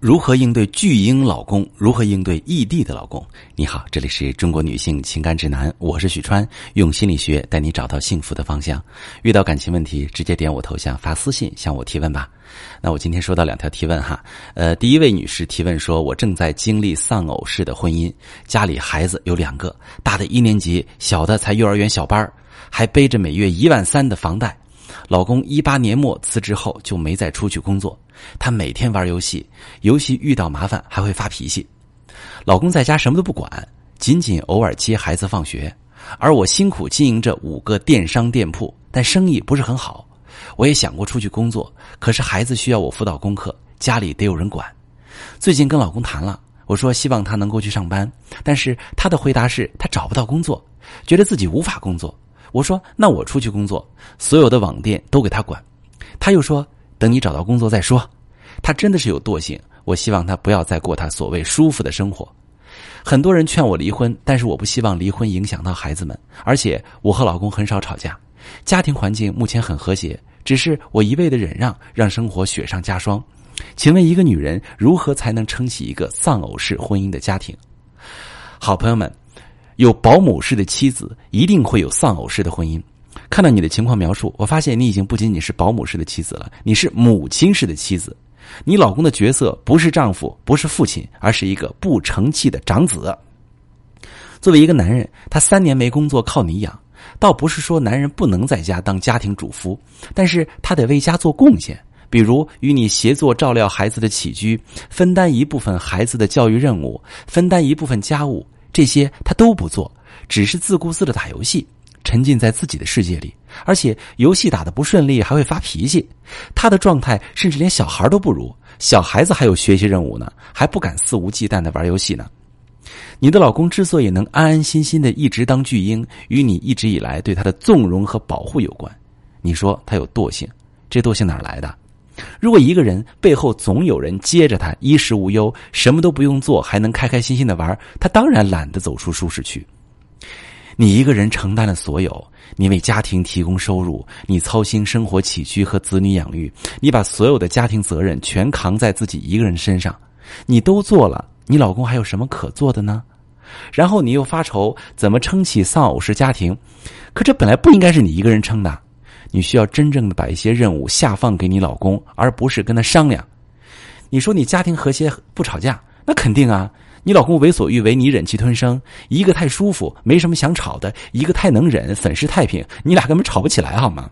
如何应对巨婴老公？如何应对异地的老公？你好，这里是中国女性情感指南，我是许川，用心理学带你找到幸福的方向。遇到感情问题，直接点我头像发私信向我提问吧。那我今天收到两条提问哈，呃，第一位女士提问说，我正在经历丧偶式的婚姻，家里孩子有两个，大的一年级，小的才幼儿园小班还背着每月一万三的房贷。老公一八年末辞职后就没再出去工作，他每天玩游戏，游戏遇到麻烦还会发脾气。老公在家什么都不管，仅仅偶尔接孩子放学，而我辛苦经营着五个电商店铺，但生意不是很好。我也想过出去工作，可是孩子需要我辅导功课，家里得有人管。最近跟老公谈了，我说希望他能够去上班，但是他的回答是他找不到工作，觉得自己无法工作。我说：“那我出去工作，所有的网店都给他管。”他又说：“等你找到工作再说。”他真的是有惰性。我希望他不要再过他所谓舒服的生活。很多人劝我离婚，但是我不希望离婚影响到孩子们。而且我和老公很少吵架，家庭环境目前很和谐。只是我一味的忍让，让生活雪上加霜。请问一个女人如何才能撑起一个丧偶式婚姻的家庭？好朋友们。有保姆式的妻子，一定会有丧偶式的婚姻。看到你的情况描述，我发现你已经不仅仅是保姆式的妻子了，你是母亲式的妻子。你老公的角色不是丈夫，不是父亲，而是一个不成器的长子。作为一个男人，他三年没工作，靠你养。倒不是说男人不能在家当家庭主夫，但是他得为家做贡献，比如与你协作照料孩子的起居，分担一部分孩子的教育任务，分担一部分家务。这些他都不做，只是自顾自的打游戏，沉浸在自己的世界里。而且游戏打的不顺利，还会发脾气。他的状态甚至连小孩都不如，小孩子还有学习任务呢，还不敢肆无忌惮的玩游戏呢。你的老公之所以能安安心心的一直当巨婴，与你一直以来对他的纵容和保护有关。你说他有惰性，这惰性哪来的？如果一个人背后总有人接着他，衣食无忧，什么都不用做，还能开开心心的玩，他当然懒得走出舒适区。你一个人承担了所有，你为家庭提供收入，你操心生活起居和子女养育，你把所有的家庭责任全扛在自己一个人身上，你都做了，你老公还有什么可做的呢？然后你又发愁怎么撑起丧偶式家庭，可这本来不应该是你一个人撑的。你需要真正的把一些任务下放给你老公，而不是跟他商量。你说你家庭和谐不吵架，那肯定啊。你老公为所欲为，你忍气吞声，一个太舒服，没什么想吵的；一个太能忍，粉饰太平，你俩根本吵不起来，好吗？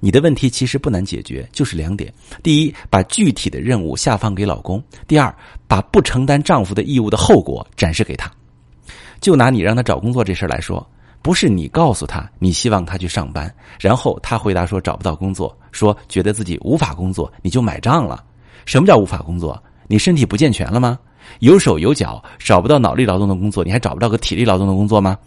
你的问题其实不难解决，就是两点：第一，把具体的任务下放给老公；第二，把不承担丈夫的义务的后果展示给他。就拿你让他找工作这事来说。不是你告诉他你希望他去上班，然后他回答说找不到工作，说觉得自己无法工作，你就买账了。什么叫无法工作？你身体不健全了吗？有手有脚找不到脑力劳动的工作，你还找不到个体力劳动的工作吗？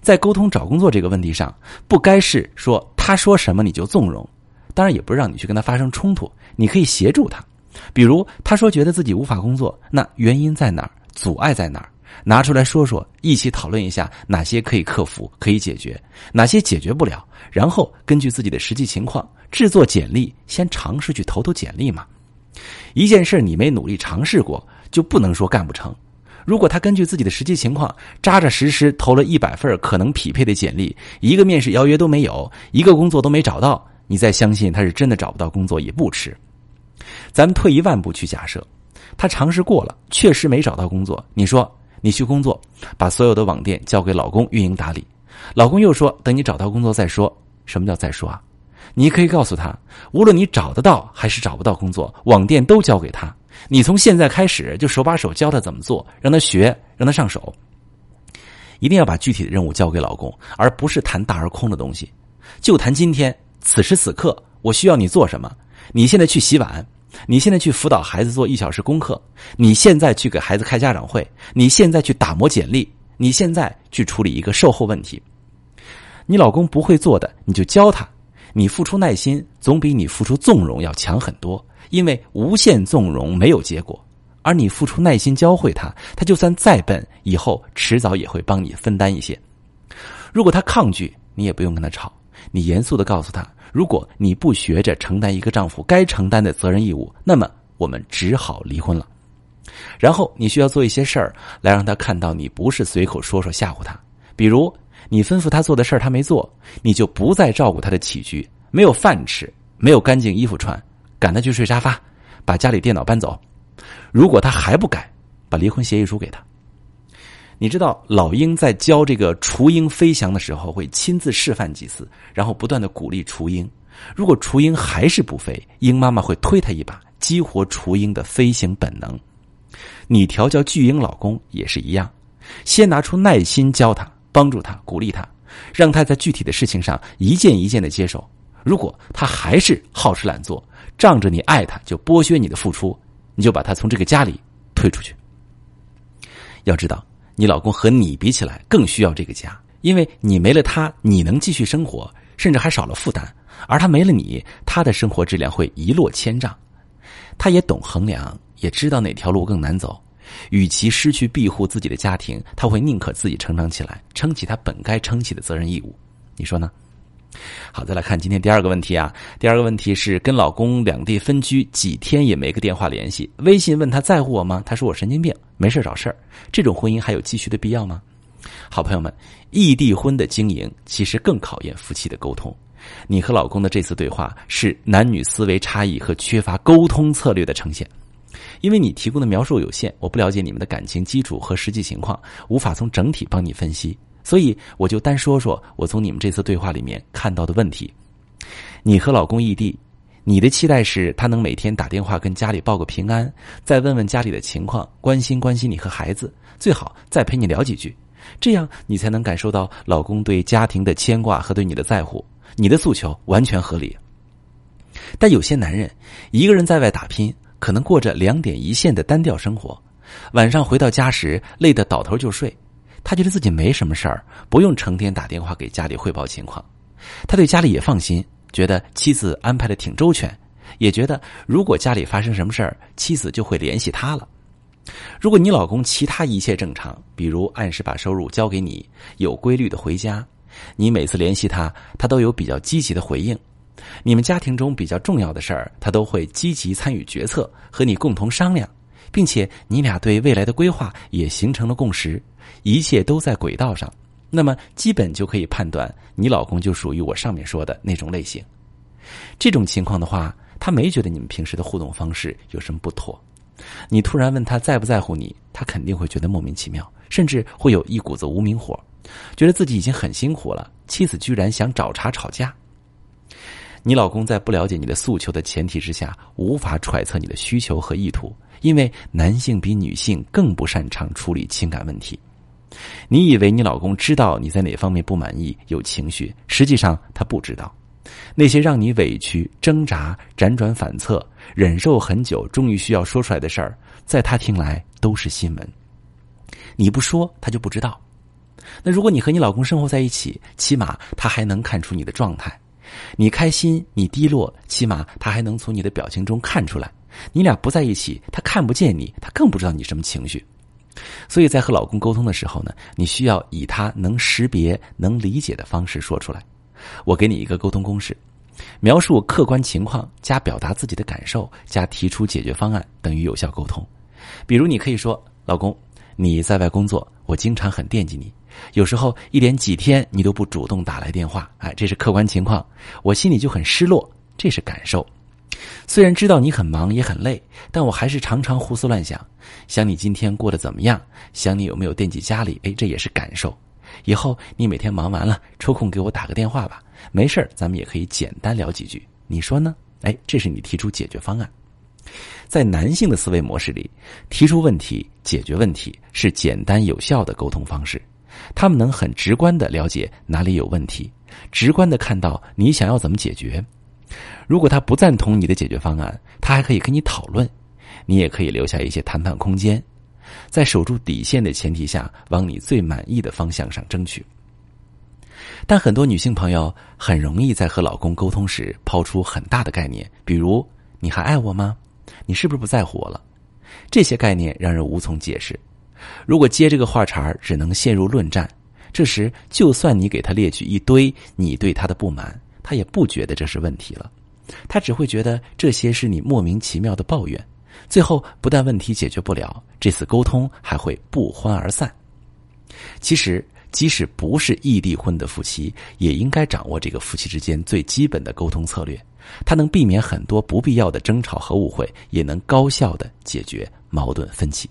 在沟通找工作这个问题上，不该是说他说什么你就纵容，当然也不是让你去跟他发生冲突，你可以协助他。比如他说觉得自己无法工作，那原因在哪儿？阻碍在哪儿？拿出来说说，一起讨论一下哪些可以克服、可以解决，哪些解决不了，然后根据自己的实际情况制作简历，先尝试去投投简历嘛。一件事你没努力尝试过，就不能说干不成。如果他根据自己的实际情况扎扎实实投了一百份可能匹配的简历，一个面试邀约都没有，一个工作都没找到，你再相信他是真的找不到工作也不迟。咱们退一万步去假设，他尝试过了，确实没找到工作，你说？你去工作，把所有的网店交给老公运营打理。老公又说：“等你找到工作再说。”什么叫再说啊？你可以告诉他，无论你找得到还是找不到工作，网店都交给他。你从现在开始就手把手教他怎么做，让他学，让他上手。一定要把具体的任务交给老公，而不是谈大而空的东西。就谈今天，此时此刻，我需要你做什么？你现在去洗碗。你现在去辅导孩子做一小时功课，你现在去给孩子开家长会，你现在去打磨简历，你现在去处理一个售后问题。你老公不会做的，你就教他。你付出耐心，总比你付出纵容要强很多。因为无限纵容没有结果，而你付出耐心教会他，他就算再笨，以后迟早也会帮你分担一些。如果他抗拒，你也不用跟他吵，你严肃的告诉他。如果你不学着承担一个丈夫该承担的责任义务，那么我们只好离婚了。然后你需要做一些事儿来让他看到你不是随口说说吓唬他，比如你吩咐他做的事儿他没做，你就不再照顾他的起居，没有饭吃，没有干净衣服穿，赶他去睡沙发，把家里电脑搬走。如果他还不改，把离婚协议书给他。你知道老鹰在教这个雏鹰飞翔的时候，会亲自示范几次，然后不断的鼓励雏鹰。如果雏鹰还是不飞，鹰妈妈会推他一把，激活雏鹰的飞行本能。你调教巨婴老公也是一样，先拿出耐心教他，帮助他，鼓励他，让他在具体的事情上一件一件的接受。如果他还是好吃懒做，仗着你爱他就剥削你的付出，你就把他从这个家里推出去。要知道。你老公和你比起来更需要这个家，因为你没了他，你能继续生活，甚至还少了负担；而他没了你，他的生活质量会一落千丈。他也懂衡量，也知道哪条路更难走。与其失去庇护自己的家庭，他会宁可自己成长起来，撑起他本该撑起的责任义务。你说呢？好，再来看今天第二个问题啊。第二个问题是跟老公两地分居几天也没个电话联系，微信问他在乎我吗？他说我神经病，没事找事儿。这种婚姻还有继续的必要吗？好朋友们，异地婚的经营其实更考验夫妻的沟通。你和老公的这次对话是男女思维差异和缺乏沟通策略的呈现。因为你提供的描述有限，我不了解你们的感情基础和实际情况，无法从整体帮你分析。所以，我就单说说我从你们这次对话里面看到的问题。你和老公异地，你的期待是他能每天打电话跟家里报个平安，再问问家里的情况，关心关心你和孩子，最好再陪你聊几句，这样你才能感受到老公对家庭的牵挂和对你的在乎。你的诉求完全合理。但有些男人一个人在外打拼，可能过着两点一线的单调生活，晚上回到家时累得倒头就睡。他觉得自己没什么事儿，不用成天打电话给家里汇报情况。他对家里也放心，觉得妻子安排的挺周全，也觉得如果家里发生什么事儿，妻子就会联系他了。如果你老公其他一切正常，比如按时把收入交给你，有规律的回家，你每次联系他，他都有比较积极的回应，你们家庭中比较重要的事儿，他都会积极参与决策，和你共同商量，并且你俩对未来的规划也形成了共识。一切都在轨道上，那么基本就可以判断你老公就属于我上面说的那种类型。这种情况的话，他没觉得你们平时的互动方式有什么不妥。你突然问他在不在乎你，他肯定会觉得莫名其妙，甚至会有一股子无名火，觉得自己已经很辛苦了，妻子居然想找茬吵架。你老公在不了解你的诉求的前提之下，无法揣测你的需求和意图，因为男性比女性更不擅长处理情感问题。你以为你老公知道你在哪方面不满意、有情绪，实际上他不知道。那些让你委屈、挣扎、辗转反侧、忍受很久，终于需要说出来的事儿，在他听来都是新闻。你不说，他就不知道。那如果你和你老公生活在一起，起码他还能看出你的状态。你开心，你低落，起码他还能从你的表情中看出来。你俩不在一起，他看不见你，他更不知道你什么情绪。所以在和老公沟通的时候呢，你需要以他能识别、能理解的方式说出来。我给你一个沟通公式：描述客观情况加表达自己的感受加提出解决方案等于有效沟通。比如，你可以说：“老公，你在外工作，我经常很惦记你，有时候一连几天你都不主动打来电话，哎，这是客观情况，我心里就很失落，这是感受。”虽然知道你很忙也很累，但我还是常常胡思乱想，想你今天过得怎么样，想你有没有惦记家里。哎，这也是感受。以后你每天忙完了，抽空给我打个电话吧。没事咱们也可以简单聊几句，你说呢？哎，这是你提出解决方案。在男性的思维模式里，提出问题、解决问题是简单有效的沟通方式。他们能很直观的了解哪里有问题，直观的看到你想要怎么解决。如果他不赞同你的解决方案，他还可以跟你讨论，你也可以留下一些谈判空间，在守住底线的前提下，往你最满意的方向上争取。但很多女性朋友很容易在和老公沟通时抛出很大的概念，比如“你还爱我吗？你是不是不在乎我了？”这些概念让人无从解释。如果接这个话茬只能陷入论战。这时，就算你给他列举一堆你对他的不满。他也不觉得这是问题了，他只会觉得这些是你莫名其妙的抱怨，最后不但问题解决不了，这次沟通还会不欢而散。其实，即使不是异地婚的夫妻，也应该掌握这个夫妻之间最基本的沟通策略，它能避免很多不必要的争吵和误会，也能高效的解决矛盾分歧。